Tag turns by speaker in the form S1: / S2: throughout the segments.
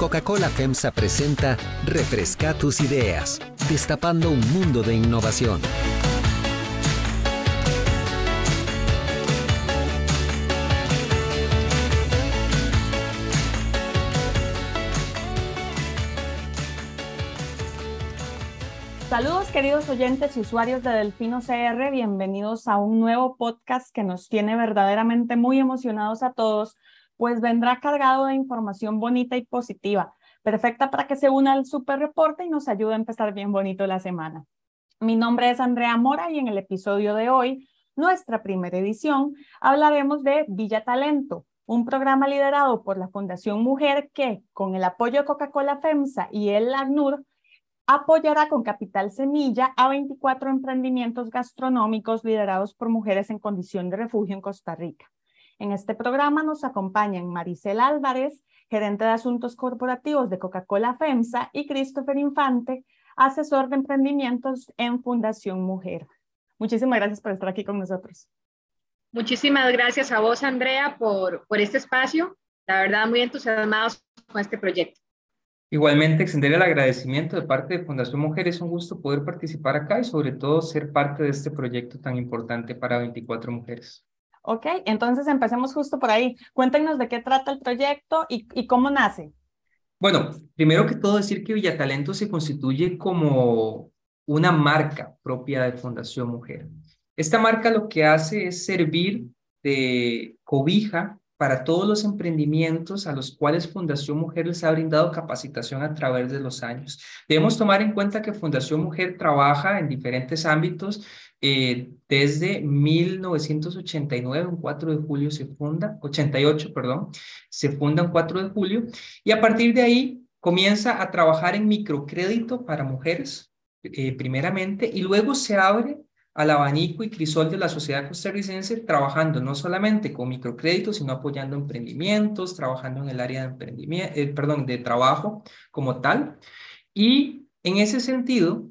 S1: Coca-Cola FEMSA presenta Refresca tus ideas, destapando un mundo de innovación.
S2: Saludos queridos oyentes y usuarios de Delfino CR, bienvenidos a un nuevo podcast que nos tiene verdaderamente muy emocionados a todos pues vendrá cargado de información bonita y positiva, perfecta para que se una al super reporte y nos ayude a empezar bien bonito la semana. Mi nombre es Andrea Mora y en el episodio de hoy, nuestra primera edición, hablaremos de Villa Talento, un programa liderado por la Fundación Mujer que, con el apoyo de Coca-Cola FEMSA y el ACNUR, apoyará con Capital Semilla a 24 emprendimientos gastronómicos liderados por mujeres en condición de refugio en Costa Rica. En este programa nos acompañan Maricel Álvarez, gerente de asuntos corporativos de Coca-Cola FEMSA, y Christopher Infante, asesor de emprendimientos en Fundación Mujer. Muchísimas gracias por estar aquí con nosotros.
S3: Muchísimas gracias a vos, Andrea, por, por este espacio. La verdad, muy entusiasmados con este proyecto.
S4: Igualmente, extender el agradecimiento de parte de Fundación Mujer. Es un gusto poder participar acá y sobre todo ser parte de este proyecto tan importante para 24 mujeres.
S2: Ok, entonces empecemos justo por ahí. Cuéntenos de qué trata el proyecto y, cómo nace.
S4: Bueno, primero que todo decir que Villatalento se constituye como una marca propia de Fundación Mujer. Esta marca lo que hace es servir de cobija para todos los emprendimientos a los cuales Fundación Mujer les ha brindado capacitación a través de los años. Debemos tomar en cuenta que Fundación Mujer trabaja en diferentes ámbitos. Eh, desde 1989, un 4 de julio se funda, 88, perdón, se funda un 4 de julio y a partir de ahí comienza a trabajar en microcrédito para mujeres, eh, primeramente, y luego se abre al abanico y crisol de la sociedad costarricense, trabajando no solamente con microcréditos, sino apoyando emprendimientos, trabajando en el área de emprendimiento, eh, perdón, de trabajo como tal. Y en ese sentido,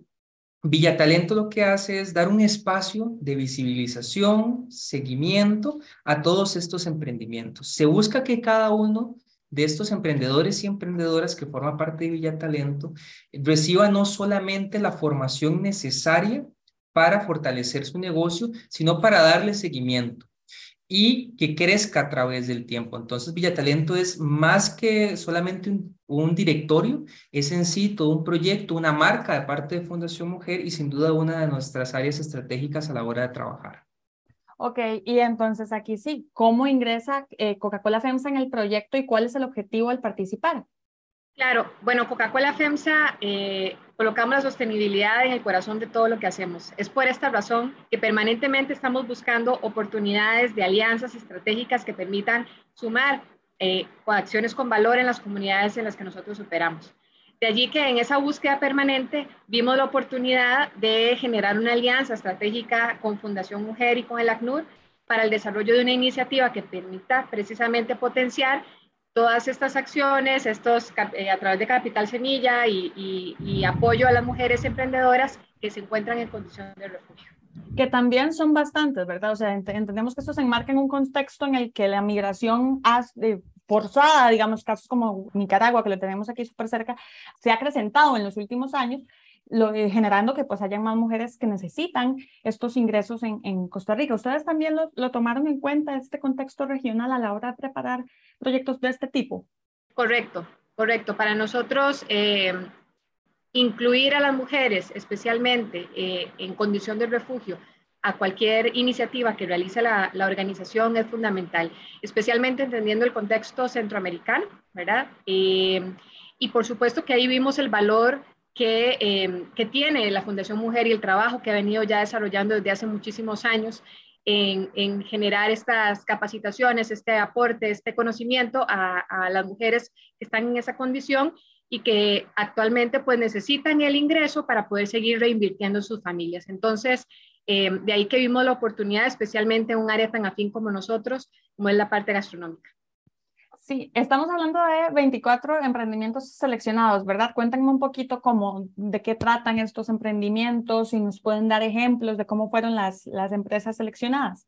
S4: Villatalento lo que hace es dar un espacio de visibilización, seguimiento a todos estos emprendimientos. Se busca que cada uno de estos emprendedores y emprendedoras que forman parte de Villatalento reciba no solamente la formación necesaria para fortalecer su negocio, sino para darle seguimiento y que crezca a través del tiempo. Entonces, Villatalento es más que solamente un, directorio, es en sí todo un proyecto, una marca de parte de Fundación Mujer y sin duda una de nuestras áreas estratégicas a la hora de trabajar.
S2: Ok, y entonces aquí sí, ¿cómo ingresa eh, Coca-Cola FEMSA en el proyecto y cuál es el objetivo al participar?
S3: Claro, bueno, Coca-Cola FEMSA eh, colocamos la sostenibilidad en el corazón de todo lo que hacemos. Es por esta razón que permanentemente estamos buscando oportunidades de alianzas estratégicas que permitan sumar eh, acciones con valor en las comunidades en las que nosotros operamos. De allí que en esa búsqueda permanente vimos la oportunidad de generar una alianza estratégica con Fundación Mujer y con el ACNUR para el desarrollo de una iniciativa que permita precisamente potenciar todas estas acciones, estos eh, a través de Capital Semilla y, apoyo a las mujeres emprendedoras que se encuentran en condición de refugio.
S2: Que también son bastantes, ¿verdad? O sea, entendemos que esto se enmarca en un contexto en el que la migración forzada, digamos, casos como Nicaragua, que lo tenemos aquí súper cerca, se ha acrecentado en los últimos años eh, generando que pues hayan más mujeres que necesitan estos ingresos en, en Costa Rica. ¿Ustedes también lo, lo, tomaron en cuenta este contexto regional a la hora de preparar proyectos de este tipo?
S3: Correcto, correcto. Para nosotros, eh, incluir a las mujeres, especialmente eh, en condición de refugio, a cualquier iniciativa que realice la, la, organización es fundamental, especialmente entendiendo el contexto centroamericano, ¿verdad? y por supuesto que ahí vimos el valor Em, que, tiene la Fundación Mujer y el trabajo que ha venido ya desarrollando desde hace muchísimos años en, generar estas capacitaciones, este aporte, este conocimiento a, las mujeres que están en esa condición y que actualmente pues necesitan el ingreso para poder seguir reinvirtiendo en sus familias. Entonces, em, de ahí que vimos la oportunidad, especialmente en un área tan afín como nosotros, como es la parte gastronómica.
S2: Sí, estamos hablando de 24 emprendimientos seleccionados, ¿verdad? Cuéntenme un poquito cómo, de qué tratan estos emprendimientos y nos pueden dar ejemplos de cómo fueron las, las empresas seleccionadas.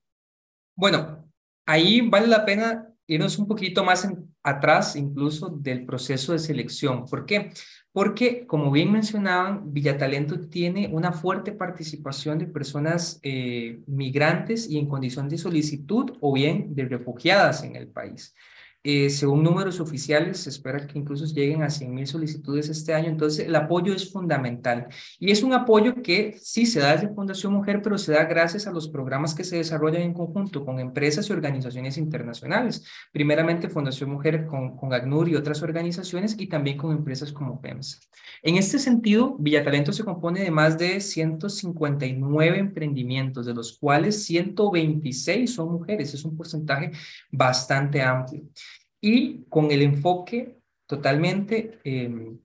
S4: Bueno, ahí vale la pena irnos un poquito más atrás incluso del proceso de selección. ¿Por qué? Porque, como bien mencionaban, Villatalento tiene una fuerte participación de personas eh, migrantes y en condición de solicitud o bien de refugiadas en el país. Eh, según números oficiales, se espera que incluso lleguen a 100.000 solicitudes este año. Entonces, el apoyo es fundamental. Y es un apoyo que sí se da desde Fundación Mujer, pero se da gracias a los programas que se desarrollan en conjunto con empresas y organizaciones internacionales. Primeramente, Fundación Mujer con, con ACNUR y otras organizaciones y también con empresas como PEMSA. En este sentido, Villatalento se compone de más de 159 emprendimientos, de los cuales 126 son mujeres. Es un porcentaje bastante amplio y con el enfoque totalmente, em,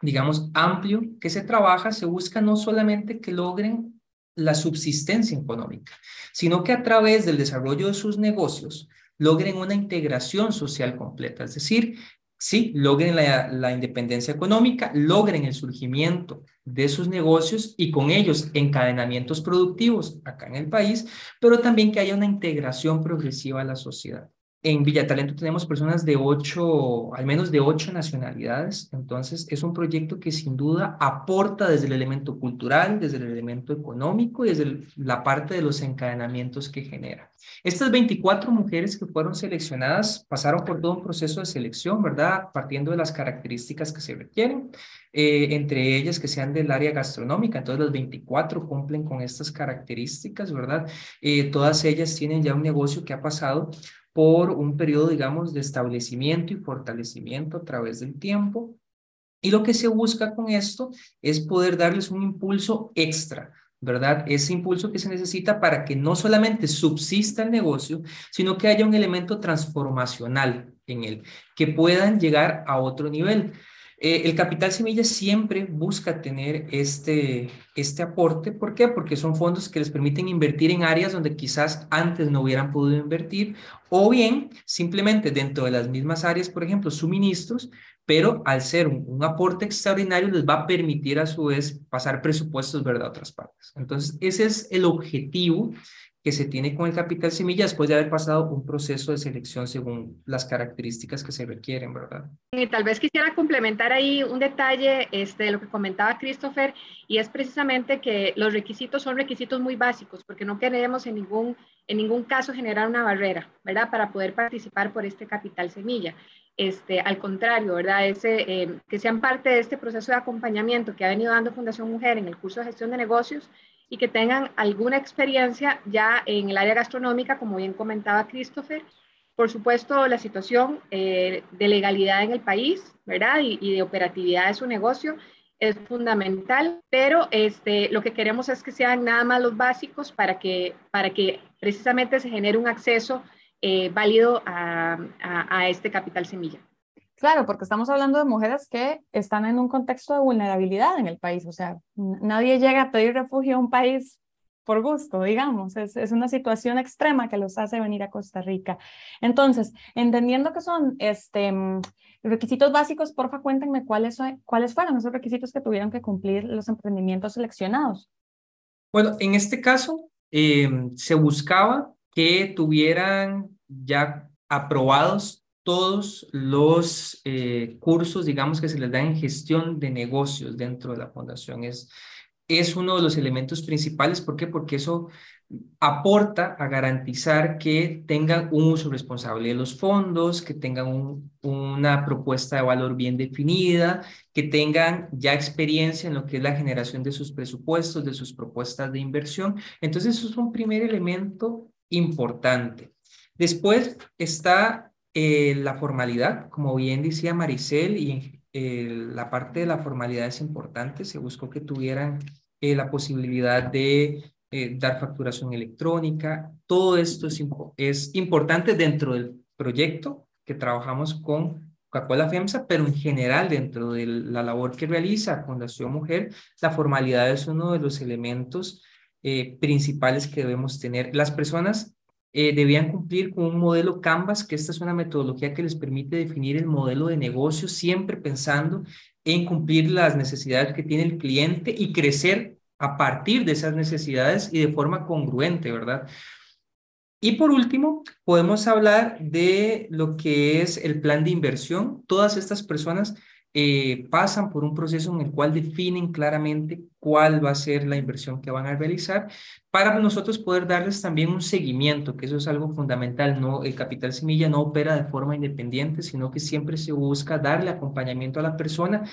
S4: digamos, amplio que se trabaja, se busca no solamente que logren la subsistencia económica, sino que a través del desarrollo de sus negocios logren una integración social completa, es decir, sí, logren la, la, independencia económica, logren el surgimiento de sus negocios y con ellos encadenamientos productivos acá en el país, pero también que haya una integración progresiva a la sociedad. En Villatalento tenemos personas de ocho, al menos de ocho nacionalidades, entonces es un proyecto que sin duda aporta desde el elemento cultural, desde el elemento económico y desde la parte de los encadenamientos que genera. Estas 24 mujeres que fueron seleccionadas pasaron por todo un proceso de selección, ¿verdad? Partiendo de las características que se requieren, eh, entre ellas que sean del área gastronómica, entonces las 24 cumplen con estas características, ¿verdad? Eh, todas ellas tienen ya un negocio que ha pasado por un periodo, digamos, de establecimiento y fortalecimiento a través del tiempo. Y lo que se busca con esto es poder darles un impulso extra, ¿verdad? Ese impulso que se necesita para que no solamente subsista el negocio, sino que haya un elemento transformacional en él, que puedan llegar a otro nivel. Eh, el capital semilla siempre busca tener este, este aporte. ¿Por qué? Porque son fondos que les permiten invertir en áreas donde quizás antes no hubieran podido invertir o bien simplemente dentro de las mismas áreas, por ejemplo, suministros, pero al ser un, un, aporte extraordinario les va a permitir a su vez pasar presupuestos ¿verdad? a otras partes. Entonces, ese es el objetivo que se tiene con el capital semilla después de haber pasado un proceso de selección según las características que se requieren, ¿verdad?
S3: Y tal vez quisiera complementar ahí un detalle este, de lo que comentaba Christopher, y es precisamente que los requisitos son requisitos muy básicos, porque no queremos en ningún, en ningún caso generar una barrera, ¿verdad? Para poder participar por este capital semilla. Este, al contrario, ¿verdad? Ese, eh, que sean parte de este proceso de acompañamiento que ha venido dando Fundación Mujer en el curso de gestión de negocios y que tengan alguna experiencia ya en el área gastronómica, como bien comentaba Christopher. Por supuesto, la situación eh, de legalidad en el país, ¿verdad? Y, de operatividad de su negocio es fundamental, pero este, lo que queremos es que sean nada más los básicos para que, para que precisamente se genere un acceso eh, válido a, a este capital semilla.
S2: Claro, porque estamos hablando de mujeres que están en un contexto de vulnerabilidad en el país. O sea, nadie llega a pedir refugio a un país por gusto, digamos. Es, es, una situación extrema que los hace venir a Costa Rica. Entonces, entendiendo que son este, mm, requisitos básicos, porfa, cuéntenme cuáles, cuáles fueron esos requisitos que tuvieron que cumplir los emprendimientos seleccionados.
S4: Bueno, en este caso, eh, se buscaba que tuvieran ya aprobados todos los eh, cursos, digamos, que se les dan en gestión de negocios dentro de la fundación. Es, es uno de los elementos principales. ¿Por qué? Porque eso aporta a garantizar que tengan un uso responsable de los fondos, que tengan una propuesta de valor bien definida, que tengan ya experiencia en lo que es la generación de sus presupuestos, de sus propuestas de inversión. Entonces, eso es un primer elemento importante. Después está eh, la formalidad, como bien decía Maricel, y eh, la parte de la formalidad es importante, se buscó que tuvieran eh, la posibilidad de dar facturación electrónica. Todo esto es, es importante dentro del proyecto que trabajamos con Coca-Cola FEMSA, pero en general dentro de la labor que realiza Fundación Mujer, la formalidad es uno de los elementos principales que debemos tener. Las personas eh, debían cumplir con un modelo Canvas, que esta es una metodología que les permite definir el modelo de negocio, siempre pensando en cumplir las necesidades que tiene el cliente y crecer a partir de esas necesidades y de forma congruente, ¿verdad? Y por último, podemos hablar de lo que es el plan de inversión. Todas estas personas eh, pasan por un proceso en el cual definen claramente cuál va a ser la inversión que van a realizar para nosotros poder darles también un seguimiento, que eso es algo fundamental. No, el capital semilla no opera de forma independiente, sino que siempre se busca darle acompañamiento a la persona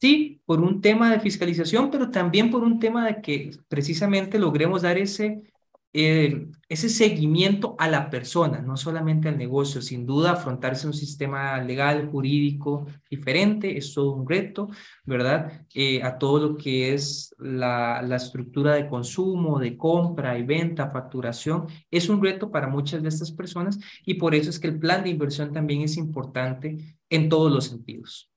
S4: Sí, por un tema de fiscalización, pero también por un tema de que precisamente logremos dar ese eh, ese seguimiento a la persona, no solamente al negocio. Sin duda, afrontarse un sistema legal, jurídico diferente es todo un reto, ¿verdad? Eh, a todo lo que es la, la estructura de consumo, de compra y venta, facturación, es un reto para muchas de estas personas y por eso es que el plan de inversión también es importante en todos los sentidos.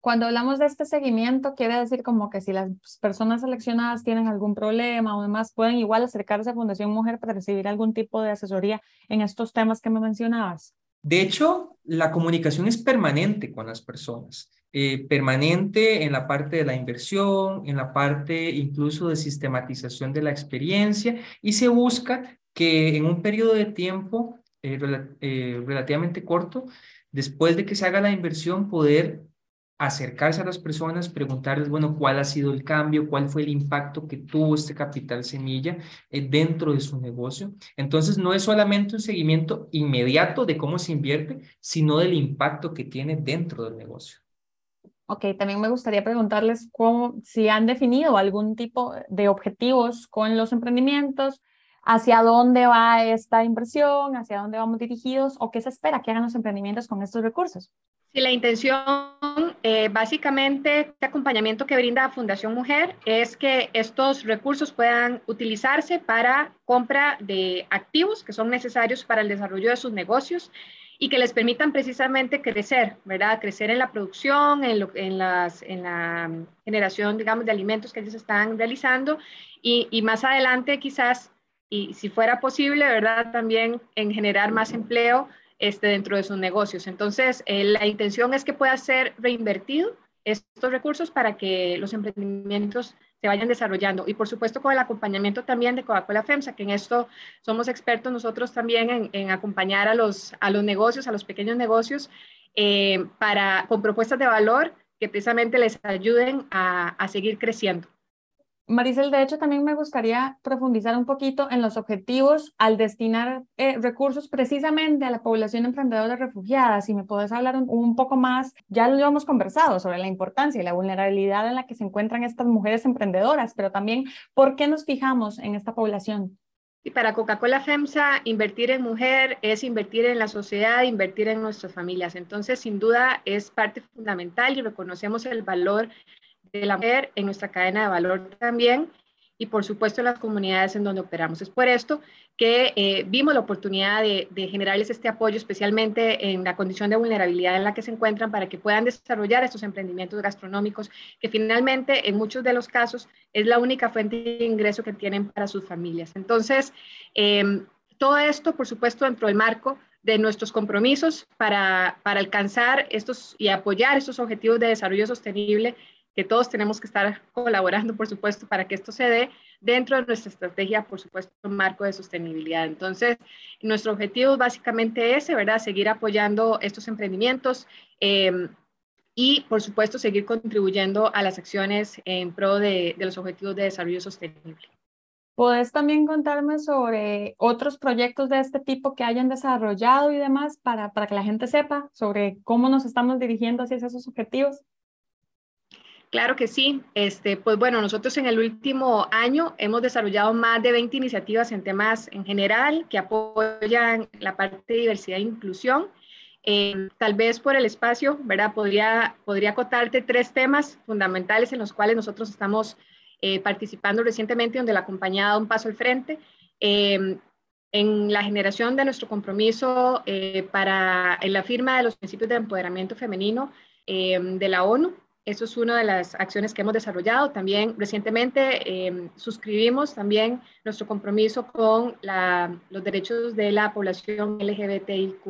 S2: Cuando hablamos de este seguimiento, quiere decir como que si las personas seleccionadas tienen algún problema o demás, pueden igual acercarse a Fundación Mujer para recibir algún tipo de asesoría en estos temas que me mencionabas.
S4: De hecho, la comunicación es permanente con las personas, eh, permanente en la parte de la inversión, en la parte incluso de sistematización de la experiencia y se busca que en un periodo de tiempo eh, eh, relativamente corto, después de que se haga la inversión, poder acercarse a las personas, preguntarles, bueno, cuál ha sido el cambio, cuál fue el impacto que tuvo este capital semilla eh, dentro de su negocio. Entonces, no es solamente un seguimiento inmediato de cómo se invierte, sino del impacto que tiene dentro del negocio.
S2: Ok, también me gustaría preguntarles cómo, si han definido algún tipo de objetivos con los emprendimientos, hacia dónde va esta inversión, hacia dónde vamos dirigidos o qué se espera que hagan los emprendimientos con estos recursos.
S3: Sí, la intención, eh, básicamente, este acompañamiento que brinda Fundación Mujer es que estos recursos puedan utilizarse para compra de activos que son necesarios para el desarrollo de sus negocios y que les permitan precisamente crecer, ¿verdad? Crecer en la producción, en, en, las, en la generación, digamos, de alimentos que ellos están realizando y, y más adelante quizás, y si fuera posible, ¿verdad? También en generar más empleo este, dentro de sus negocios. Entonces, eh, la intención es que pueda ser reinvertido estos recursos para que los emprendimientos se vayan desarrollando. Y por supuesto con el acompañamiento también de Coca-Cola FEMSA, que en esto somos expertos nosotros también en, acompañar a los, a los negocios, a los pequeños negocios, eh, para, con propuestas de valor que precisamente les ayuden a seguir creciendo.
S2: Maricel, de hecho, también me gustaría profundizar un poquito en los objetivos al destinar eh, recursos precisamente a la población emprendedora refugiada. Si me puedes hablar un, poco más, ya lo hemos conversado sobre la importancia y la vulnerabilidad en la que se encuentran estas mujeres emprendedoras, pero también por qué nos fijamos en esta población.
S3: Y para Coca-Cola FEMSA, invertir en mujer es invertir en la sociedad, invertir en nuestras familias. Entonces, sin duda, es parte fundamental y reconocemos el valor de la mujer en nuestra cadena de valor también y por supuesto en las comunidades en donde operamos. Es por esto que eh, vimos la oportunidad de, generarles este apoyo, especialmente en la condición de vulnerabilidad en la que se encuentran, para que puedan desarrollar estos emprendimientos gastronómicos, que finalmente en muchos de los casos es la única fuente de ingreso que tienen para sus familias. Entonces, em, todo esto, por supuesto, dentro del marco de nuestros compromisos para, para alcanzar estos y apoyar estos objetivos de desarrollo sostenible que todos tenemos que estar colaborando, por supuesto, para que esto se dé dentro de nuestra estrategia, por supuesto, marco de sostenibilidad. Entonces, nuestro objetivo es básicamente ese, ¿verdad? Seguir apoyando estos emprendimientos em, y, por supuesto, seguir contribuyendo a las acciones en pro de, de los objetivos de desarrollo sostenible.
S2: ¿Puedes también contarme sobre otros proyectos de este tipo que hayan desarrollado y demás para, para que la gente sepa sobre cómo nos estamos dirigiendo hacia esos objetivos?
S3: Claro que sí. Este, pues bueno, nosotros en el último año hemos desarrollado más de 20 iniciativas en temas en general que apoyan la parte de diversidad e inclusión. Eh, tal vez por el espacio, ¿verdad? Podría, podría acotarte tres temas fundamentales en los cuales nosotros estamos eh, participando recientemente, donde la compañía ha dado un paso al frente. Eh, en la generación de nuestro compromiso para en la firma de los principios de empoderamiento femenino de la ONU, eso es una de las acciones que hemos desarrollado. También recientemente em, suscribimos también nuestro compromiso con los derechos de la población LGBTIQ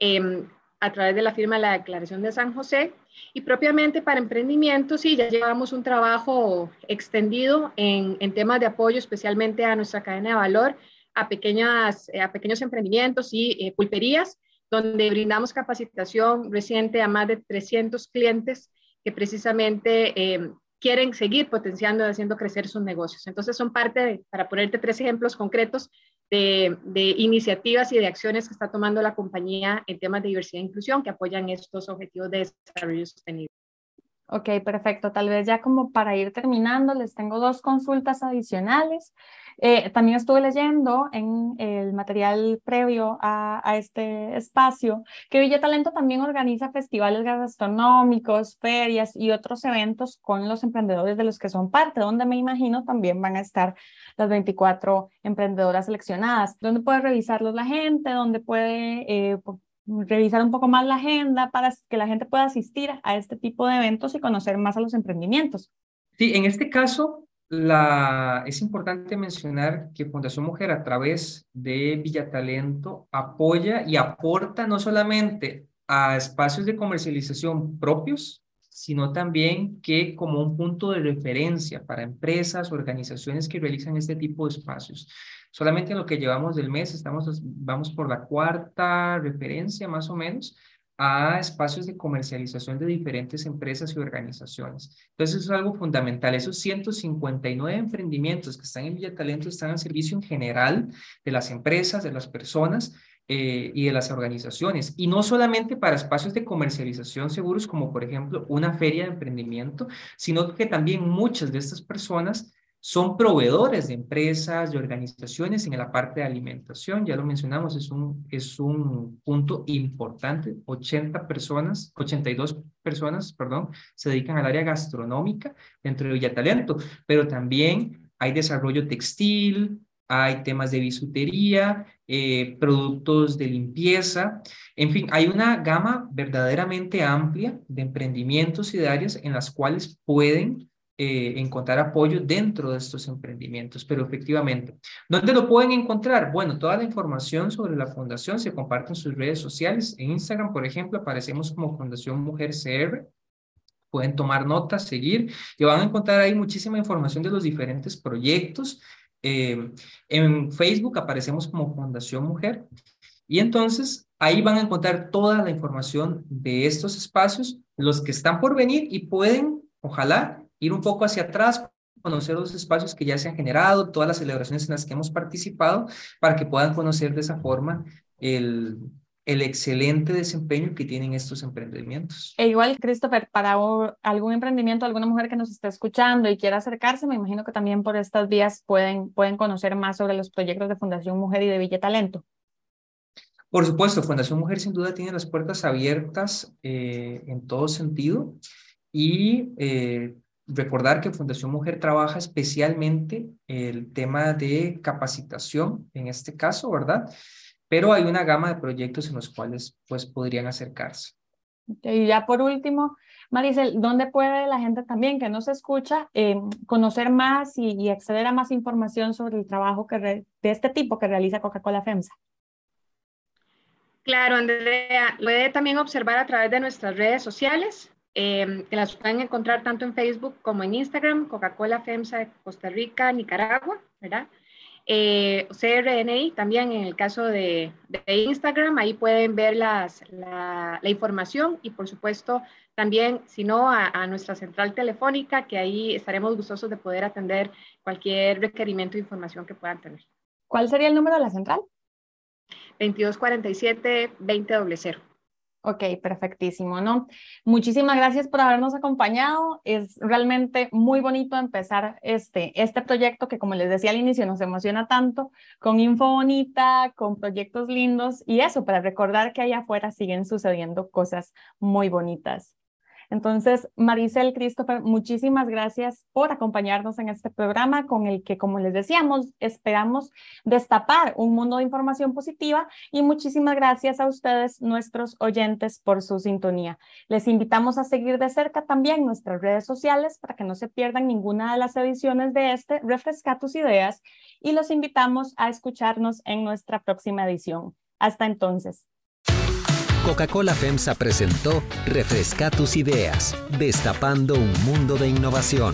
S3: eh, a través de la firma de la Declaración de San José. Y propiamente para emprendimientos, sí, ya llevamos un trabajo extendido en, en temas de apoyo, especialmente a nuestra cadena de valor a, pequeñas, a pequeños emprendimientos y pulperías, donde brindamos capacitación reciente a más de 300 clientes que precisamente quieren seguir potenciando y haciendo crecer sus negocios. Entonces son parte, de, para ponerte tres ejemplos concretos, de, iniciativas y de acciones que está tomando la compañía en temas de diversidad e inclusión que apoyan estos objetivos de desarrollo sostenible.
S2: Ok, perfecto. Tal vez ya como para ir terminando, les tengo dos consultas adicionales. Eh, también estuve leyendo en el material previo a, este espacio que Villa Talento también organiza festivales gastronómicos, ferias y otros eventos con los emprendedores de los que son parte, donde me imagino también van a estar las 24 emprendedoras seleccionadas. ¿Dónde puede revisarlos la gente? ¿Dónde puede eh, revisar un poco más la agenda para que la gente pueda asistir a este tipo de eventos y conocer más a los emprendimientos?
S4: Sí, en este caso, la, es importante mencionar que Fundación Mujer a través de Villatalento apoya y aporta no solamente a espacios de comercialización propios, sino también que como un punto de referencia para empresas, organizaciones que realizan este tipo de espacios. Solamente en lo que llevamos del mes, estamos, vamos por la cuarta referencia más o menos, a espacios de comercialización de diferentes empresas y organizaciones. Entonces, eso es algo fundamental. Esos 159 emprendimientos que están en Villa Talento están al servicio en general de las empresas, de las personas eh, y de las organizaciones. Y no solamente para espacios de comercialización seguros, como por ejemplo una feria de emprendimiento, sino que también muchas de estas personas son proveedores de empresas, de organizaciones en la parte de alimentación, ya lo mencionamos, es un, es un punto importante, 80 personas, 82 personas, perdón, se dedican al área gastronómica dentro de Villatalento, pero también hay desarrollo textil, hay temas de bisutería, eh, productos de limpieza, en fin, hay una gama verdaderamente amplia de emprendimientos y de áreas en las cuales pueden eh, encontrar apoyo dentro de estos emprendimientos, pero efectivamente, ¿dónde lo pueden encontrar? Bueno, toda la información sobre la fundación se comparte en sus redes sociales. En Instagram, por ejemplo, aparecemos como Fundación Mujer CR. Pueden tomar notas, seguir y van a encontrar ahí muchísima información de los diferentes proyectos. Eh, en Facebook aparecemos como Fundación Mujer y entonces ahí van a encontrar toda la información de estos espacios, los que están por venir y pueden, ojalá, ir un poco hacia atrás, conocer los espacios que ya se han generado, todas las celebraciones en las que hemos participado, para que puedan conocer de esa forma el, el excelente desempeño que tienen estos emprendimientos.
S2: E igual, Christopher, para algún emprendimiento, alguna mujer que nos esté escuchando y quiera acercarse, me imagino que también por estas vías pueden, pueden conocer más sobre los proyectos de Fundación Mujer y de Villa Talento.
S4: Por supuesto, Fundación Mujer sin duda tiene las puertas abiertas eh, en todo sentido y eh, recordar que Fundación Mujer trabaja especialmente el tema de capacitación, en este caso, ¿verdad? Pero hay una gama de proyectos en los cuales pues podrían acercarse.
S2: Y ya por último, Maricel, ¿dónde puede la gente también que nos escucha eh, conocer más y, acceder a más información sobre el trabajo que de este tipo que realiza Coca-Cola FEMSA?
S3: Claro, Andrea, puede también observar a través de nuestras redes sociales. Em, que las pueden encontrar tanto en Facebook como en Instagram, Coca-Cola FEMSA de Costa Rica, Nicaragua, ¿verdad? Eh, CRNI también en el caso de, Instagram, ahí pueden ver las, la, información y por supuesto también, si no, a, nuestra central telefónica, que ahí estaremos gustosos de poder atender cualquier requerimiento de información que puedan tener.
S2: ¿Cuál sería el número de la central?
S3: 2247-2000.
S2: Ok, perfectísimo, ¿no? Muchísimas gracias por habernos acompañado. Es realmente muy bonito empezar este, este proyecto que, como les decía al inicio, nos emociona tanto, con info bonita, con proyectos lindos y eso, para recordar que allá afuera siguen sucediendo cosas muy bonitas. Entonces, Maricel, Christopher, muchísimas gracias por acompañarnos en este programa con el que, como les decíamos, esperamos destapar un mundo de información positiva y muchísimas gracias a ustedes, nuestros oyentes, por su sintonía. Les invitamos a seguir de cerca también nuestras redes sociales para que no se pierdan ninguna de las ediciones de este Refresca tus ideas y los invitamos a escucharnos en nuestra próxima edición. Hasta entonces.
S1: Coca-Cola FEMSA presentó Refresca tus ideas, destapando un mundo de innovación.